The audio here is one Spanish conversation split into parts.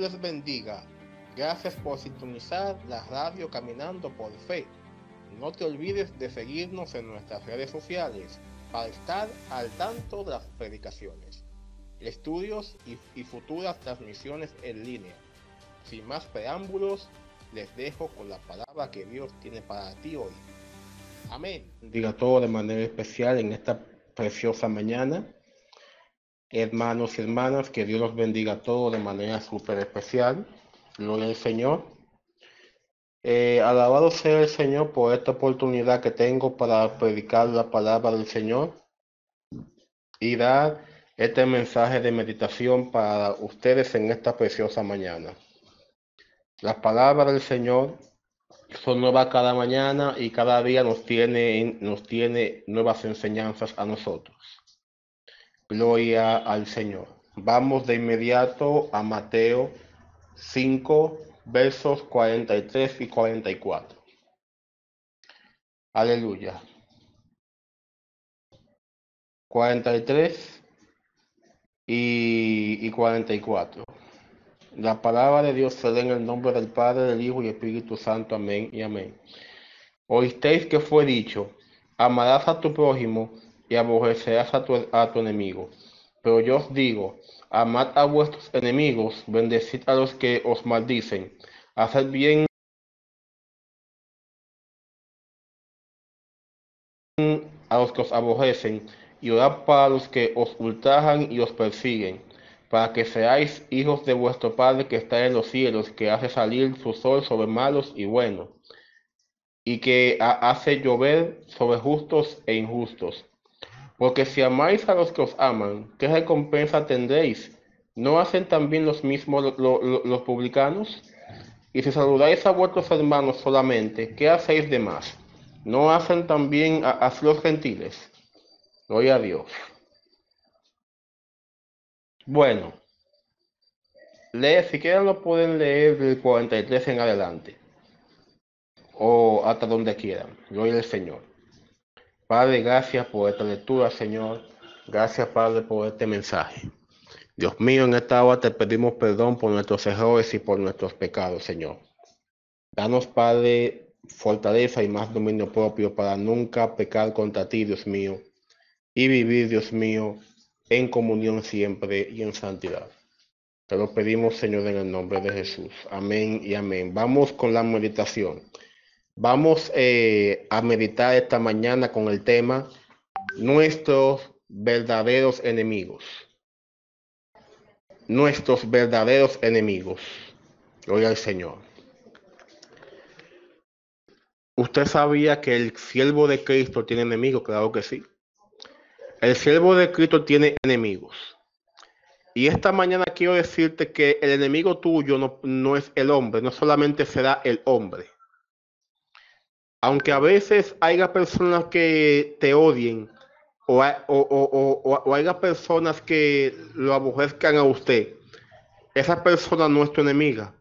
les bendiga. Gracias por sintonizar la radio Caminando por Fe. No te olvides de seguirnos en nuestras redes sociales para estar al tanto de las predicaciones, estudios y, y futuras transmisiones en línea. Sin más preámbulos, les dejo con la palabra que Dios tiene para ti hoy. Amén. Diga todo de manera especial en esta preciosa mañana. Hermanos y hermanas, que Dios los bendiga a todos de manera súper especial. Gloria al Señor. Eh, alabado sea el Señor por esta oportunidad que tengo para predicar la palabra del Señor y dar este mensaje de meditación para ustedes en esta preciosa mañana. Las palabras del Señor son nuevas cada mañana y cada día nos tiene, nos tiene nuevas enseñanzas a nosotros. Gloria al Señor. Vamos de inmediato a Mateo 5, versos 43 y 44. Aleluya. 43 y, y 44. La palabra de Dios se lee en el nombre del Padre, del Hijo y Espíritu Santo. Amén y amén. Oísteis que fue dicho, amarás a tu prójimo y aborrecerás a tu, a tu enemigo. Pero yo os digo, amad a vuestros enemigos, bendecid a los que os maldicen, haced bien a los que os aborrecen, y orad para los que os ultrajan y os persiguen para que seáis hijos de vuestro Padre que está en los cielos, que hace salir su sol sobre malos y buenos, y que hace llover sobre justos e injustos. Porque si amáis a los que os aman, ¿qué recompensa tendréis? ¿No hacen también los mismos los publicanos? Y si saludáis a vuestros hermanos solamente, ¿qué hacéis de más? ¿No hacen también a, a los gentiles? Gloria a Dios. Bueno, lee, si quieren lo pueden leer del 43 en adelante. O hasta donde quieran. Gloria al Señor. Padre, gracias por esta lectura, Señor. Gracias, Padre, por este mensaje. Dios mío, en esta hora te pedimos perdón por nuestros errores y por nuestros pecados, Señor. Danos, Padre, fortaleza y más dominio propio para nunca pecar contra ti, Dios mío, y vivir, Dios mío, en comunión siempre y en santidad. Te lo pedimos, Señor, en el nombre de Jesús. Amén y amén. Vamos con la meditación. Vamos eh, a meditar esta mañana con el tema nuestros verdaderos enemigos. Nuestros verdaderos enemigos. Gloria al Señor. ¿Usted sabía que el siervo de Cristo tiene enemigos? Claro que sí. El siervo de Cristo tiene enemigos. Y esta mañana quiero decirte que el enemigo tuyo no, no, es el hombre, no solamente será el hombre. Aunque a veces haya personas que te odien o, o, o, o haya personas que lo aborrezcan a usted, esa persona no es tu enemiga.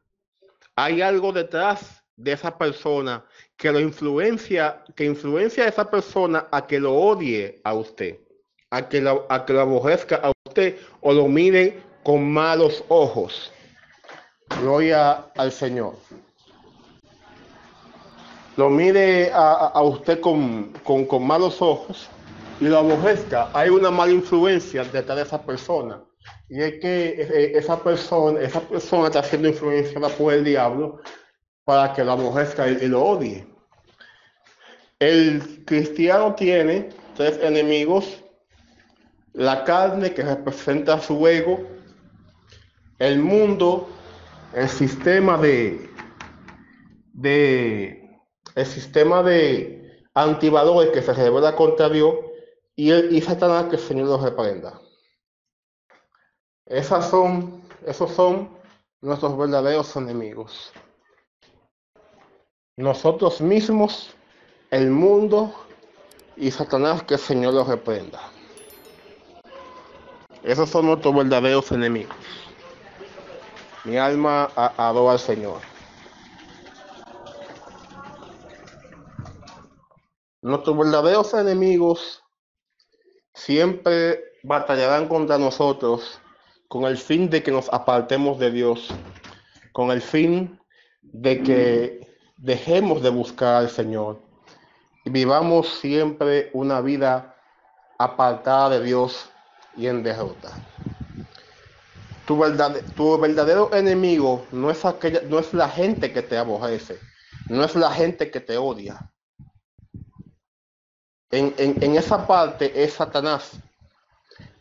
Hay algo detrás de esa persona que lo influencia, que influencia a esa persona a que lo odie a usted a que, la, a que lo aborrezca a usted o lo mire con malos ojos. Gloria al Señor. Lo mire a, usted con, con, con, malos ojos y lo aborrezca. Hay una mala influencia detrás de esa persona. Y es que esa persona, esa persona está siendo influenciada por el diablo para que lo aborrezca y, lo odie. El cristiano tiene tres enemigos la carne que representa su ego, el mundo, el sistema de el sistema de antivalores que se revela contra Dios y, el, y Satanás que el Señor los reprenda. Esas son, esos son nuestros verdaderos enemigos. Nosotros mismos, el mundo y Satanás que el Señor los reprenda. Esos son nuestros verdaderos enemigos. Mi alma adora al Señor. Nuestros verdaderos enemigos siempre batallarán contra nosotros con el fin de que nos apartemos de Dios con el fin de que dejemos de buscar al Señor y vivamos siempre una vida apartada de Dios y en derrota. Tu, tu verdadero enemigo no es, aquella, no es la gente que te aborrece, no es la gente que te odia. En, en esa parte es Satanás.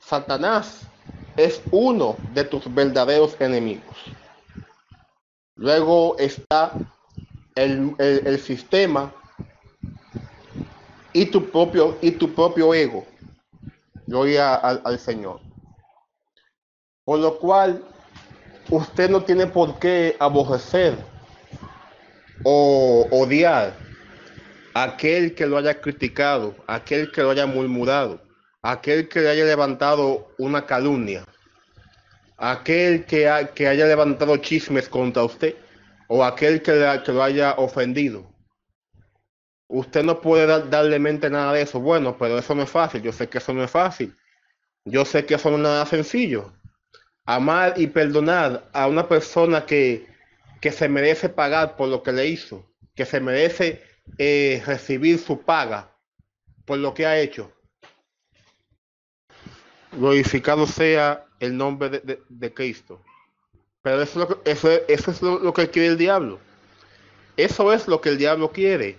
Satanás es uno de tus verdaderos enemigos. Luego está el, sistema y tu propio, y tu propio ego. Gloria al, al Señor. Por lo cual, usted no tiene por qué aborrecer o odiar aquel que lo haya criticado, aquel que lo haya murmurado, aquel que le haya levantado una calumnia, aquel que, que haya levantado chismes contra usted o aquel que, lo haya ofendido. Usted no puede darle mente nada de eso. Bueno, pero eso no es fácil. Yo sé que eso no es fácil. Yo sé que eso no es nada sencillo. Amar y perdonar a una persona que, que se merece pagar por lo que le hizo, que se merece eh, recibir su paga por lo que ha hecho. Glorificado sea el nombre de, Cristo. Pero eso es, lo que, eso, es lo, que quiere el diablo. Eso es lo que el diablo quiere.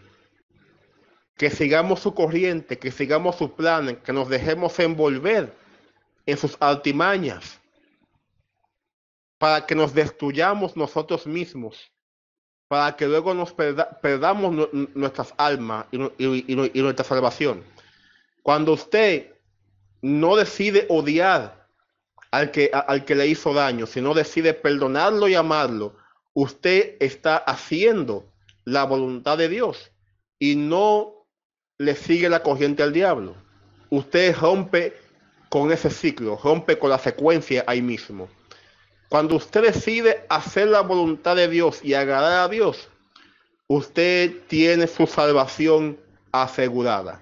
Que sigamos su corriente, que sigamos sus planes, que nos dejemos envolver en sus artimañas. Para que nos destruyamos nosotros mismos. Para que luego nos perdamos nuestras almas y, nuestra salvación. Cuando usted no decide odiar al que, al que le hizo daño, si no decide perdonarlo y amarlo, usted está haciendo la voluntad de Dios y no le sigue la corriente al diablo. Usted rompe con ese ciclo, rompe con la secuencia ahí mismo. Cuando usted decide hacer la voluntad de Dios y agradar a Dios, usted tiene su salvación asegurada.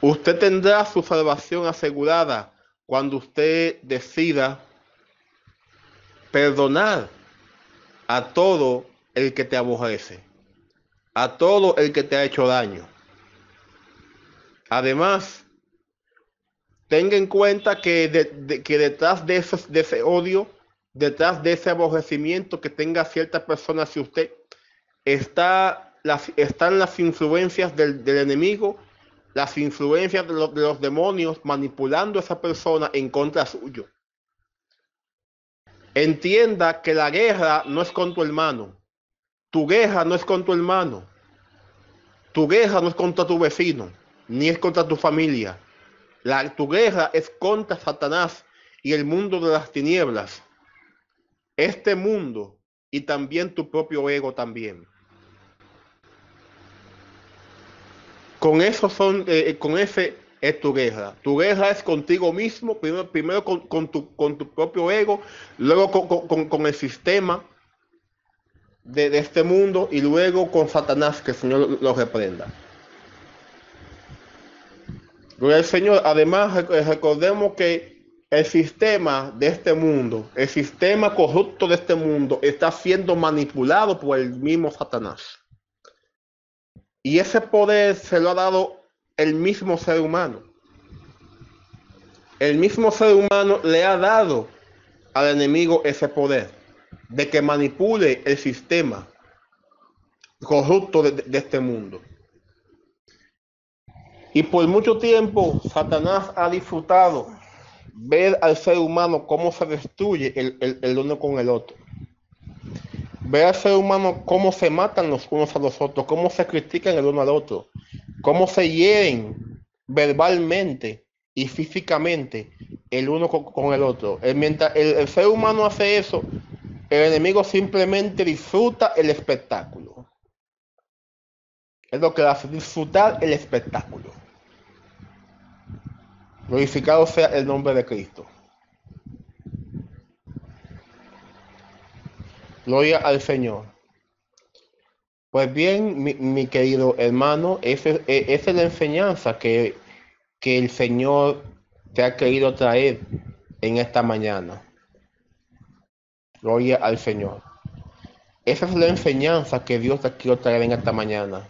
Usted tendrá su salvación asegurada cuando usted decida perdonar a todo el que te aborrece, a todo el que te ha hecho daño. Además, tenga en cuenta que, detrás de, de ese odio, detrás de ese aborrecimiento que tenga cierta persona hacia usted, está las, están las influencias del, enemigo las influencias de los, demonios manipulando a esa persona en contra suyo. Entienda que la guerra no es con tu hermano. Tu guerra no es con tu hermano. Tu guerra no es contra tu vecino, ni es contra tu familia. La, tu guerra es contra Satanás y el mundo de las tinieblas. Este mundo y también tu propio ego también. Con eso son, eh, eh, con ese es tu guerra. Tu guerra es contigo mismo, primero, primero con, tu, con tu propio ego, luego con, el sistema de, este mundo y luego con Satanás, que el Señor lo reprenda. Gloria Señor. Además, recordemos que el sistema de este mundo, el sistema corrupto de este mundo, está siendo manipulado por el mismo Satanás. Y ese poder se lo ha dado el mismo ser humano. El mismo ser humano le ha dado al enemigo ese poder de que manipule el sistema corrupto de, este mundo. Y por mucho tiempo Satanás ha disfrutado ver al ser humano cómo se destruye el uno con el otro. Ve al ser humano cómo se matan los unos a los otros, cómo se critican el uno al otro, cómo se hieren verbalmente y físicamente el uno con, el otro. mientras el, ser humano hace eso, el enemigo simplemente disfruta el espectáculo. Es lo que hace, disfrutar el espectáculo. Glorificado sea el nombre de Cristo. Gloria al Señor. Pues bien, mi, querido hermano, esa, es la enseñanza que, que el Señor te ha querido traer en esta mañana. Gloria al Señor. Esa es la enseñanza que Dios te quiere traer en esta mañana.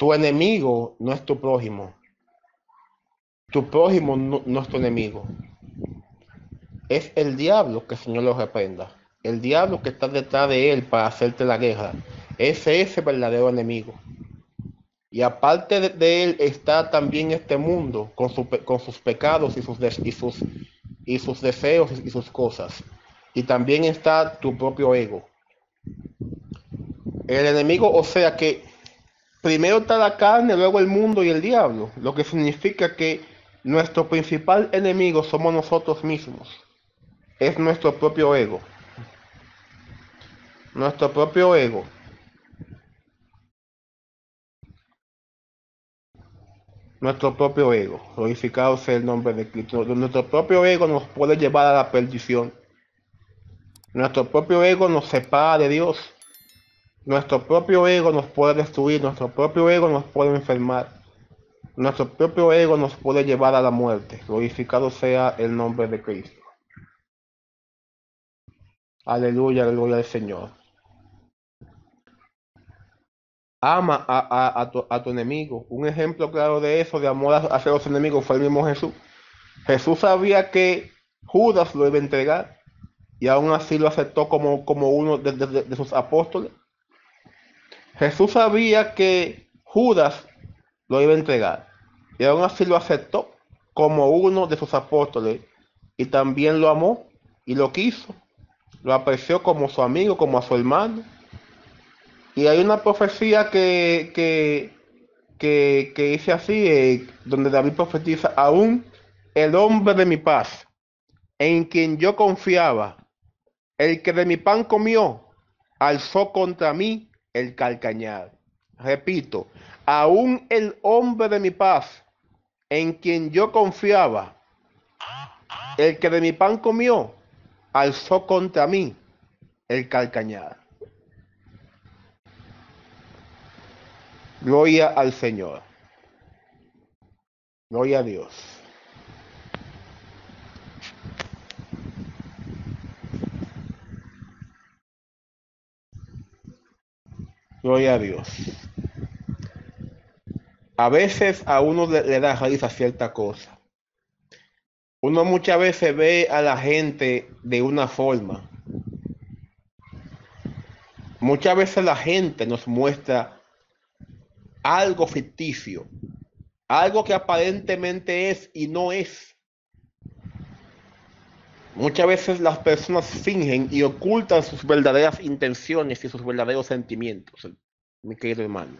Tu enemigo no es tu prójimo. Tu prójimo no, es tu enemigo. Es el diablo que el Señor lo reprenda. El diablo que está detrás de él para hacerte la guerra. Ese es el verdadero enemigo. Y aparte de, él está también este mundo con, sus pecados y sus deseos y sus cosas. Y también está tu propio ego. El enemigo, o sea que primero está la carne, luego el mundo y el diablo. Lo que significa que nuestro principal enemigo somos nosotros mismos. Es nuestro propio ego. Nuestro propio ego. nuestro propio ego. Glorificado sea el nombre de Cristo. Nuestro propio ego nos puede llevar a la perdición. Nuestro propio ego nos separa de Dios. Nuestro propio ego nos puede destruir. Nuestro propio ego nos puede enfermar. Nuestro propio ego nos puede llevar a la muerte. Glorificado sea el nombre de Cristo. Aleluya, aleluya al Señor. ama a, tu, enemigo. Un ejemplo claro de eso, de amor hacia los enemigos, fue el mismo Jesús. Jesús sabía que Judas lo iba a entregar y aún así lo aceptó como, como uno de, sus apóstoles. Jesús sabía que Judas lo iba a entregar y aún así lo aceptó como uno de sus apóstoles y también lo amó y lo quiso. Lo apreció como su amigo, como a su hermano y hay una profecía que, que, que, dice así, eh, donde David profetiza, aún el hombre de mi paz, en quien yo confiaba, el que de mi pan comió, alzó contra mí el calcañar. Repito, aún el hombre de mi paz, en quien yo confiaba, el que de mi pan comió, alzó contra mí el calcañar. Gloria al Señor. Gloria a Dios. Gloria a Dios. A veces a uno le, da raíz a cierta cosa. Uno muchas veces ve a la gente de una forma. Muchas veces la gente nos muestra algo ficticio, algo que aparentemente es y no es. Muchas veces las personas fingen y ocultan sus verdaderas intenciones y sus verdaderos sentimientos, mi querido hermano.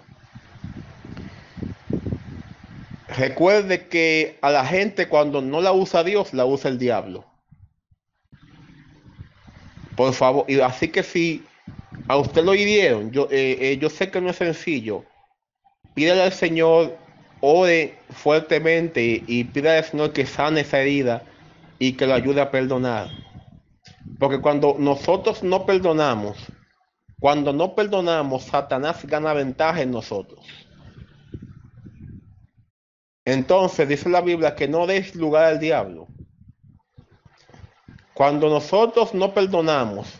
Recuerde que a la gente cuando no la usa Dios, la usa el diablo. Por favor, y así que si a usted lo hirieron, yo, eh, eh, yo sé que no es sencillo, pídale al Señor, ore fuertemente y pídale al Señor que sane esa herida y que lo ayude a perdonar. Porque cuando nosotros no perdonamos, cuando no perdonamos, Satanás gana ventaja en nosotros. Entonces dice la Biblia que no des lugar al diablo. Cuando nosotros no perdonamos,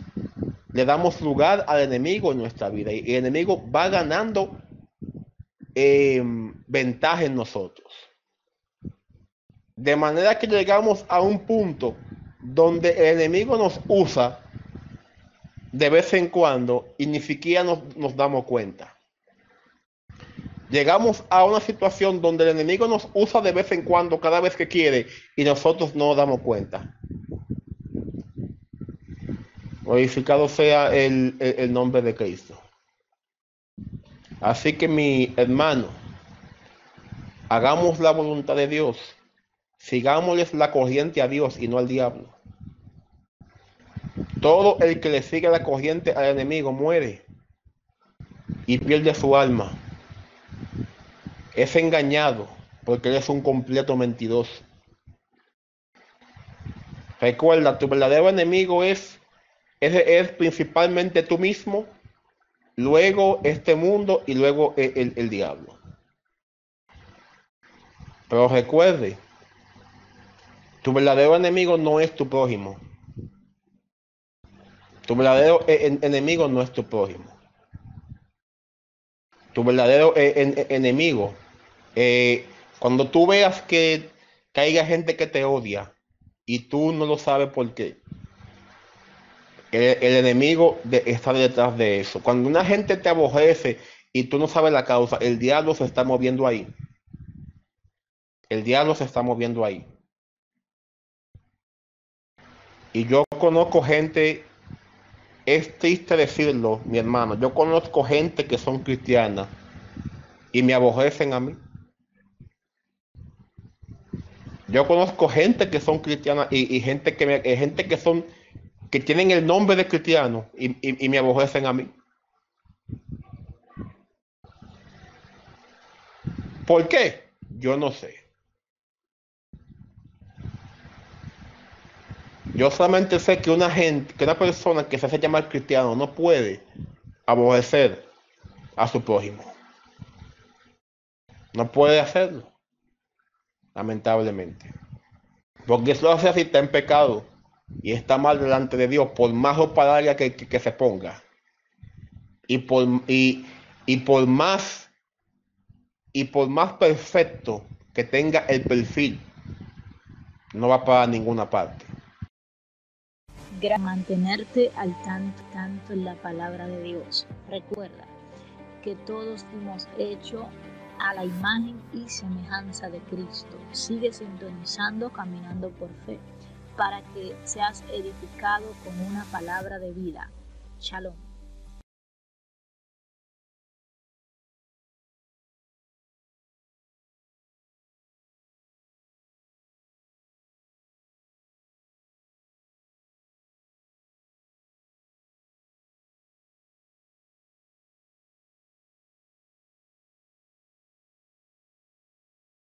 le damos lugar al enemigo en nuestra vida y el enemigo va ganando eh, ventaja en nosotros. De manera que llegamos a un punto donde el enemigo nos usa de vez en cuando y ni siquiera nos, damos cuenta. Llegamos a una situación donde el enemigo nos usa de vez en cuando, cada vez que quiere, y nosotros no damos cuenta. Glorificado sea el, el nombre de Cristo. Así que mi hermano, hagamos la voluntad de Dios, sigámosles la corriente a Dios y no al diablo. Todo el que le sigue la corriente al enemigo muere y pierde su alma. Es engañado porque él es un completo mentiroso. Recuerda, tu verdadero enemigo es, es, es principalmente tú mismo luego este mundo y luego el, diablo. Pero recuerde, tu verdadero enemigo no es tu prójimo. Tu verdadero e, enemigo no es tu prójimo. Tu verdadero e, enemigo, eh, cuando tú veas que caiga gente que te odia y tú no lo sabes por qué, el, enemigo está detrás de eso. Cuando una gente te aborrece y tú no sabes la causa, el diablo se está moviendo ahí. El diablo se está moviendo ahí. Y yo conozco gente, es triste decirlo, mi hermano, yo conozco gente que son cristianas y me aborrecen a mí. Yo conozco gente que son cristianas y, gente que me, gente que son que tienen el nombre de cristiano y, y me aborrecen a mí. ¿Por qué? Yo no sé. Yo solamente sé que una gente, que una persona que se hace llamar cristiano no puede aborrecer a su prójimo. No puede hacerlo. Lamentablemente. Porque eso hace así está en pecado y está mal delante de Dios, por más opalaria que, que, se ponga. Y por, y, y por más y por más perfecto que tenga el perfil, no va para ninguna parte mantenerte al tanto, tanto en la palabra de Dios. Recuerda que todos hemos hecho a la imagen y semejanza de Cristo. Sigue sintonizando, caminando por fe, para que seas edificado con una palabra de vida. Shalom.